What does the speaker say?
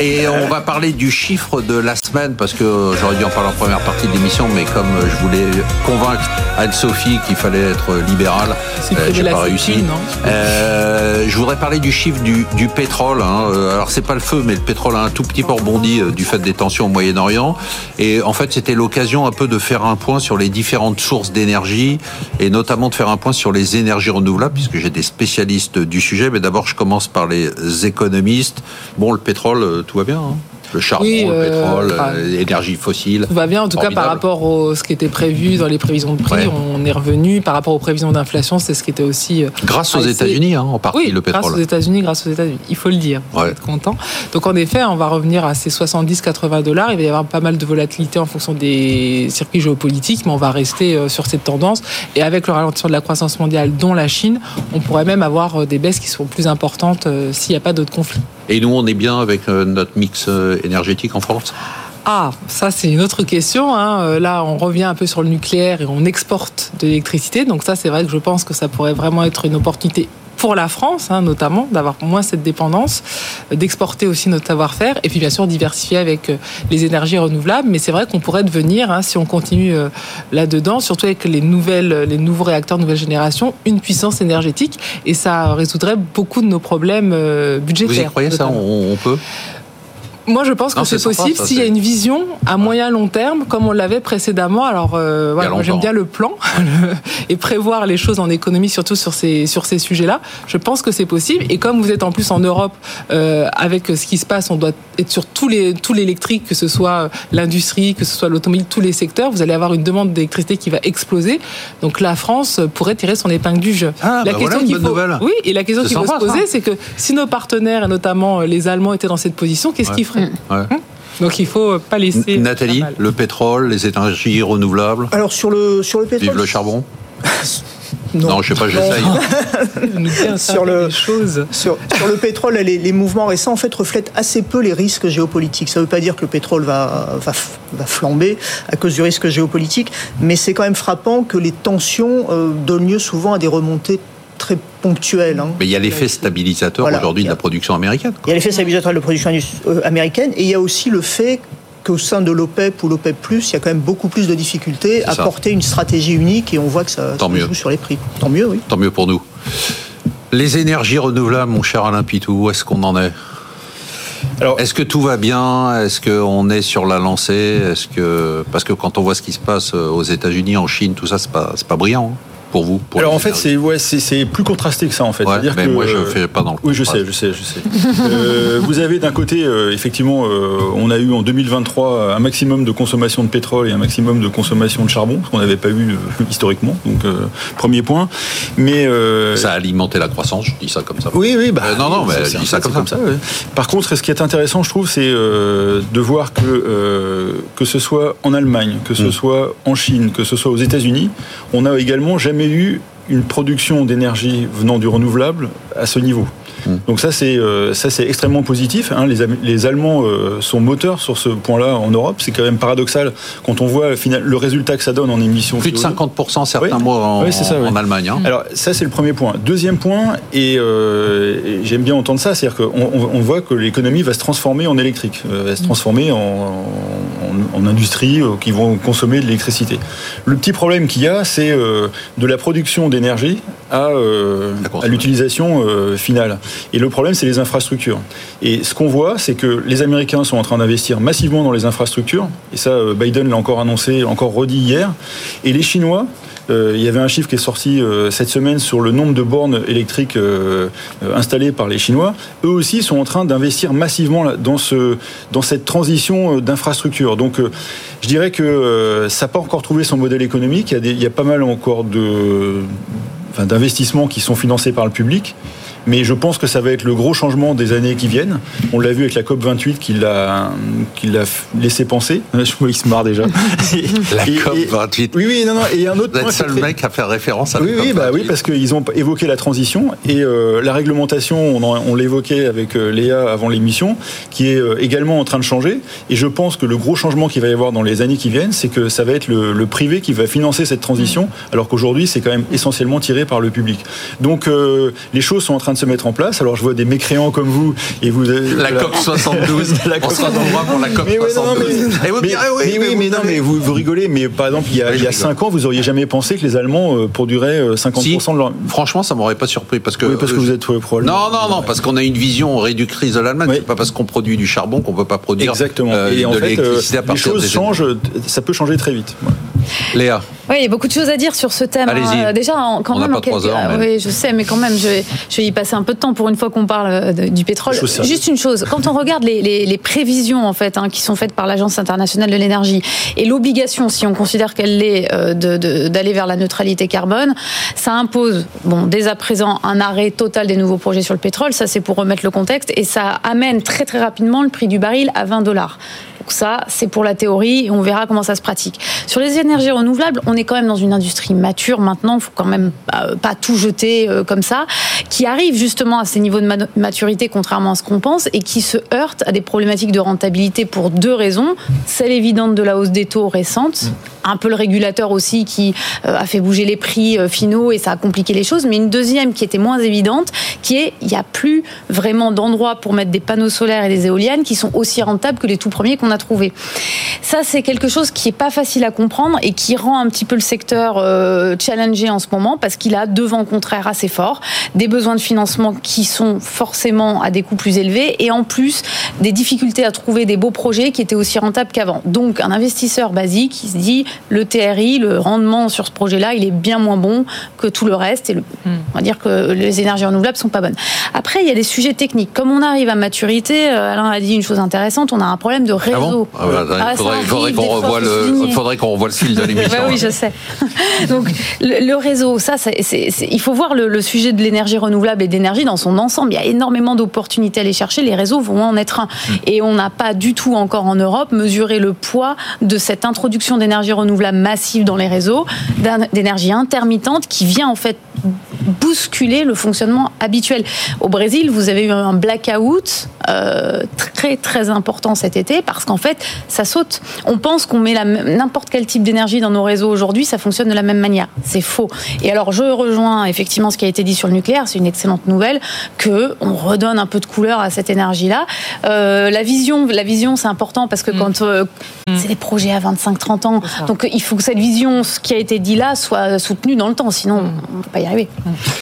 Et on va parler du chiffre de la semaine parce que j'aurais dû en parler en première partie de l'émission, mais comme je voulais convaincre Anne-Sophie qu'il fallait être libéral, euh, j'ai pas réussi. Euh, je voudrais parler du chiffre du, du pétrole. Hein. Euh, alors c'est pas le feu, mais le pétrole a un tout petit peu rebondi euh, du fait des tensions au Moyen-Orient. Et en fait, c'était l'occasion un peu de faire un point sur les différentes sources d'énergie et notamment de faire un point sur les énergies renouvelables, puisque j'ai des spécialistes du sujet. Mais d'abord, je commence par les économistes. Bon, le pétrole tout va bien. Hein le charbon, le euh, pétrole, l'énergie fossile. Tout va bien, en tout cas par rapport à ce qui était prévu dans les prévisions de prix, on est revenu. Par rapport aux prévisions d'inflation, c'est ce qui était aussi. Euh, grâce aux États-Unis, hein, en partie, le pétrole. Grâce aux États-Unis, grâce aux États-Unis. Il faut le dire. On être content. Donc en effet, on va revenir à ces 70-80 dollars. Il va y avoir pas mal de volatilité en fonction des circuits géopolitiques, mais on va rester euh, sur cette tendance. Et avec le ralentissement de la croissance mondiale, dont la Chine, on pourrait même avoir des baisses qui seront plus importantes s'il n'y a pas d'autres conflits. Et nous, on est bien avec euh, notre mix euh, énergétique en France ah, ça c'est une autre question. Hein. Euh, là, on revient un peu sur le nucléaire et on exporte de l'électricité. Donc ça, c'est vrai que je pense que ça pourrait vraiment être une opportunité pour la France, hein, notamment, d'avoir moins cette dépendance, d'exporter aussi notre savoir-faire, et puis bien sûr diversifier avec les énergies renouvelables. Mais c'est vrai qu'on pourrait devenir, hein, si on continue là-dedans, surtout avec les nouvelles, les nouveaux réacteurs nouvelle génération, une puissance énergétique, et ça résoudrait beaucoup de nos problèmes budgétaires. Vous y croyez ça on peut? Moi, je pense que c'est possible s'il y a une vision à moyen long terme, comme on l'avait précédemment. Alors, euh, voilà, moi j'aime bien le plan et prévoir les choses en économie, surtout sur ces sur ces sujets-là. Je pense que c'est possible. Et comme vous êtes en plus en Europe, euh, avec ce qui se passe, on doit être sur tous les tout l'électrique, que ce soit l'industrie, que ce soit l'automobile, tous les secteurs. Vous allez avoir une demande d'électricité qui va exploser. Donc la France pourrait tirer son épingle du jeu. Ah, la bah question qu'il faut, oui, et la question qu'il faut se poser, c'est que si nos partenaires, et notamment les Allemands, étaient dans cette position, qu'est-ce qu'ils feraient? Hum. Donc il faut pas laisser. Nathalie, le pétrole, les énergies renouvelables. Alors sur le sur le pétrole. Vive le charbon. Non. je sais pas, j'essaye. sur, le, sur, sur, le pétrole, les, les, mouvements récents en fait reflètent assez peu les risques géopolitiques. Ça ne veut pas dire que le pétrole va, va, va, flamber à cause du risque géopolitique, mais c'est quand même frappant que les tensions euh, donnent lieu souvent à des remontées très ponctuel. Hein. Mais il y a l'effet stabilisateur aujourd'hui de la production américaine. Il y a l'effet stabilisateur de la production euh, américaine et il y a aussi le fait qu'au sein de l'OPEP ou l'OPEP+, il y a quand même beaucoup plus de difficultés à porter une stratégie unique et on voit que ça, joue sur les prix. Tant mieux, oui. Tant mieux pour nous. Les énergies renouvelables, mon cher Alain Pitou, où est-ce qu'on en est? Alors, est-ce que tout va bien? Est-ce qu'on est sur la lancée? Est-ce que parce que quand on voit ce qui se passe euh, aux États-Unis, en Chine, tout ça, c'est pas c'est pas brillant. Hein pour vous Alors en fait, c'est ouais, c'est plus contrasté que ça en fait. dire mais moi, je fais pas dans le. Oui, je sais, je sais, je sais. euh, vous avez d'un côté, euh, effectivement, euh, on a eu en 2023 un maximum de consommation de pétrole et un maximum de consommation de charbon, ce qu'on n'avait pas eu historiquement. Donc premier point. Mais ça a alimenté la croissance. Je dis ça comme ça. Oui, oui. Bah, non, non, mais je dis ça comme ça. Par contre, ce qui est intéressant, je trouve, c'est de voir que que ce soit en Allemagne, que ce mm. soit en Chine, que ce soit aux États-Unis, on a également jamais eu une production d'énergie venant du renouvelable à ce niveau. Mm. Donc ça c'est euh, ça c'est extrêmement positif. Hein. Les, les, Allemands euh, sont moteurs sur ce point-là en Europe. C'est quand même paradoxal quand on voit le résultat que ça donne en émissions. Plus de 50% certains mois en, ça, en Allemagne. Hein. Alors ça c'est le premier point. Deuxième point et, euh, j'aime bien entendre ça, c'est-à-dire qu'on on voit que l'économie va se transformer en électrique, va se transformer en, en, industrie qui vont consommer de l'électricité. Le petit problème qu'il y a, c'est de la production d'énergie à, à l'utilisation finale. Et le problème, c'est les infrastructures. Et ce qu'on voit, c'est que les Américains sont en train d'investir massivement dans les infrastructures. Et ça, euh, Biden l'a encore annoncé, encore redit hier. Et les Chinois, euh, il y avait un chiffre qui est sorti euh, cette semaine sur le nombre de bornes électriques installées par les Chinois. Eux aussi sont en train d'investir massivement dans, ce, dans cette transition d'infrastructures. Donc, je dirais que ça n'a pas encore trouvé son modèle économique. Il y a, pas mal encore d'investissements qui sont financés par le public. Mais je pense que ça va être le gros changement des années qui viennent. On l'a vu avec la COP 28 qui l'a laissé penser. Je vois il se marre déjà. la COP 28. oui, oui, non, non. Et un autre. Vous êtes le seul mec à faire référence à oui, la oui, bah oui, parce qu'ils ont évoqué la transition et euh, la réglementation. On, on l'évoquait avec euh, Léa avant l'émission, qui est euh, également en train de changer. Et je pense que le gros changement qu'il va y avoir dans les années qui viennent, c'est que ça va être le, le, privé qui va financer cette transition, alors qu'aujourd'hui c'est quand même essentiellement tiré par le public. Donc les choses sont en train de de se mettre en place. Alors je vois des mécréants comme vous et vous. La COP 72. la COP 72 pour la COP 72. Mais, oui, mais, non, mais vous, vous rigolez. Mais par exemple, il y a, il y a 5 ans, vous auriez jamais pensé que les Allemands euh, produiraient 50% de leur. Franchement, ça m'aurait pas surpris parce que. Oui, parce que vous êtes pro Non, non, non, parce qu'on a une vision réductrice de l'Allemagne. C'est pas parce qu'on produit du charbon qu'on peut pas produire. Exactement. et en fait, les choses changent. Ça peut changer très vite. Léa. Oui, il y a beaucoup de choses à dire sur ce thème. Hein. Déjà, quand on même, pas trois heures, oui, je sais, mais quand même, je vais, je vais, y passer un peu de temps pour une fois qu'on parle euh, du pétrole. Juste une chose, quand on regarde les, les, les prévisions en fait hein, qui sont faites par l'Agence internationale de l'énergie et l'obligation, si on considère qu'elle l'est, euh, d'aller vers la neutralité carbone, ça impose, bon, dès à présent, un arrêt total des nouveaux projets sur le pétrole. Ça, c'est pour remettre le contexte, et ça amène très très rapidement le prix du baril à 20 dollars ça, c'est pour la théorie et on verra comment ça se pratique. Sur les énergies renouvelables, on est quand même dans une industrie mature maintenant, il faut quand même pas, pas tout jeter euh, comme ça, qui arrive justement à ces niveaux de maturité contrairement à ce qu'on pense et qui se heurte à des problématiques de rentabilité pour deux raisons. Celle évidente de la hausse des taux récente, un peu le régulateur aussi qui euh, a fait bouger les prix euh, finaux et ça a compliqué les choses, mais une deuxième qui était moins évidente, qui est il n'y a plus vraiment d'endroits pour mettre des panneaux solaires et des éoliennes qui sont aussi rentables que les tout premiers qu'on a trouver. Ça, c'est quelque chose qui est pas facile à comprendre et qui rend un petit peu le secteur euh, challengé en ce moment parce qu'il a deux vents contraires assez forts, des besoins de financement qui sont forcément à des coûts plus élevés et en plus des difficultés à trouver des beaux projets qui étaient aussi rentables qu'avant. Donc, un investisseur basique qui se dit le TRI, le rendement sur ce projet-là, il est bien moins bon que tout le reste et le, hmm. on va dire que les énergies renouvelables sont pas bonnes. Après, il y a des sujets techniques. Comme on arrive à maturité, euh, Alain a dit une chose intéressante, on a un problème de réseau. Ah ah ah, il faudrait, qu'on revoie le, faudrait qu'on revoie le fil de l'émission. oui, je sais. Donc le, réseau, ça, il faut voir le, sujet de l'énergie renouvelable et d'énergie dans son ensemble. Il y a énormément d'opportunités à aller chercher. Les réseaux vont en être un. Hmm. Et on n'a pas du tout encore en Europe mesuré le poids de cette introduction d'énergie renouvelable massive dans les réseaux, d'énergie intermittente qui vient en fait bousculer le fonctionnement habituel. Au Brésil, vous avez eu un blackout euh, très très important cet été parce qu'en fait, ça saute. On pense qu'on met n'importe quel type d'énergie dans nos réseaux aujourd'hui, ça fonctionne de la même manière. C'est faux. Et alors, je rejoins effectivement ce qui a été dit sur le nucléaire. C'est une excellente nouvelle que on redonne un peu de couleur à cette énergie-là. Euh, la vision, la vision, c'est important parce que mm. quand euh, mm. c'est des projets à 25-30 ans, donc il faut que cette vision, ce qui a été dit là, soit soutenue dans le temps. Sinon, mm. on ne peut pas y arriver.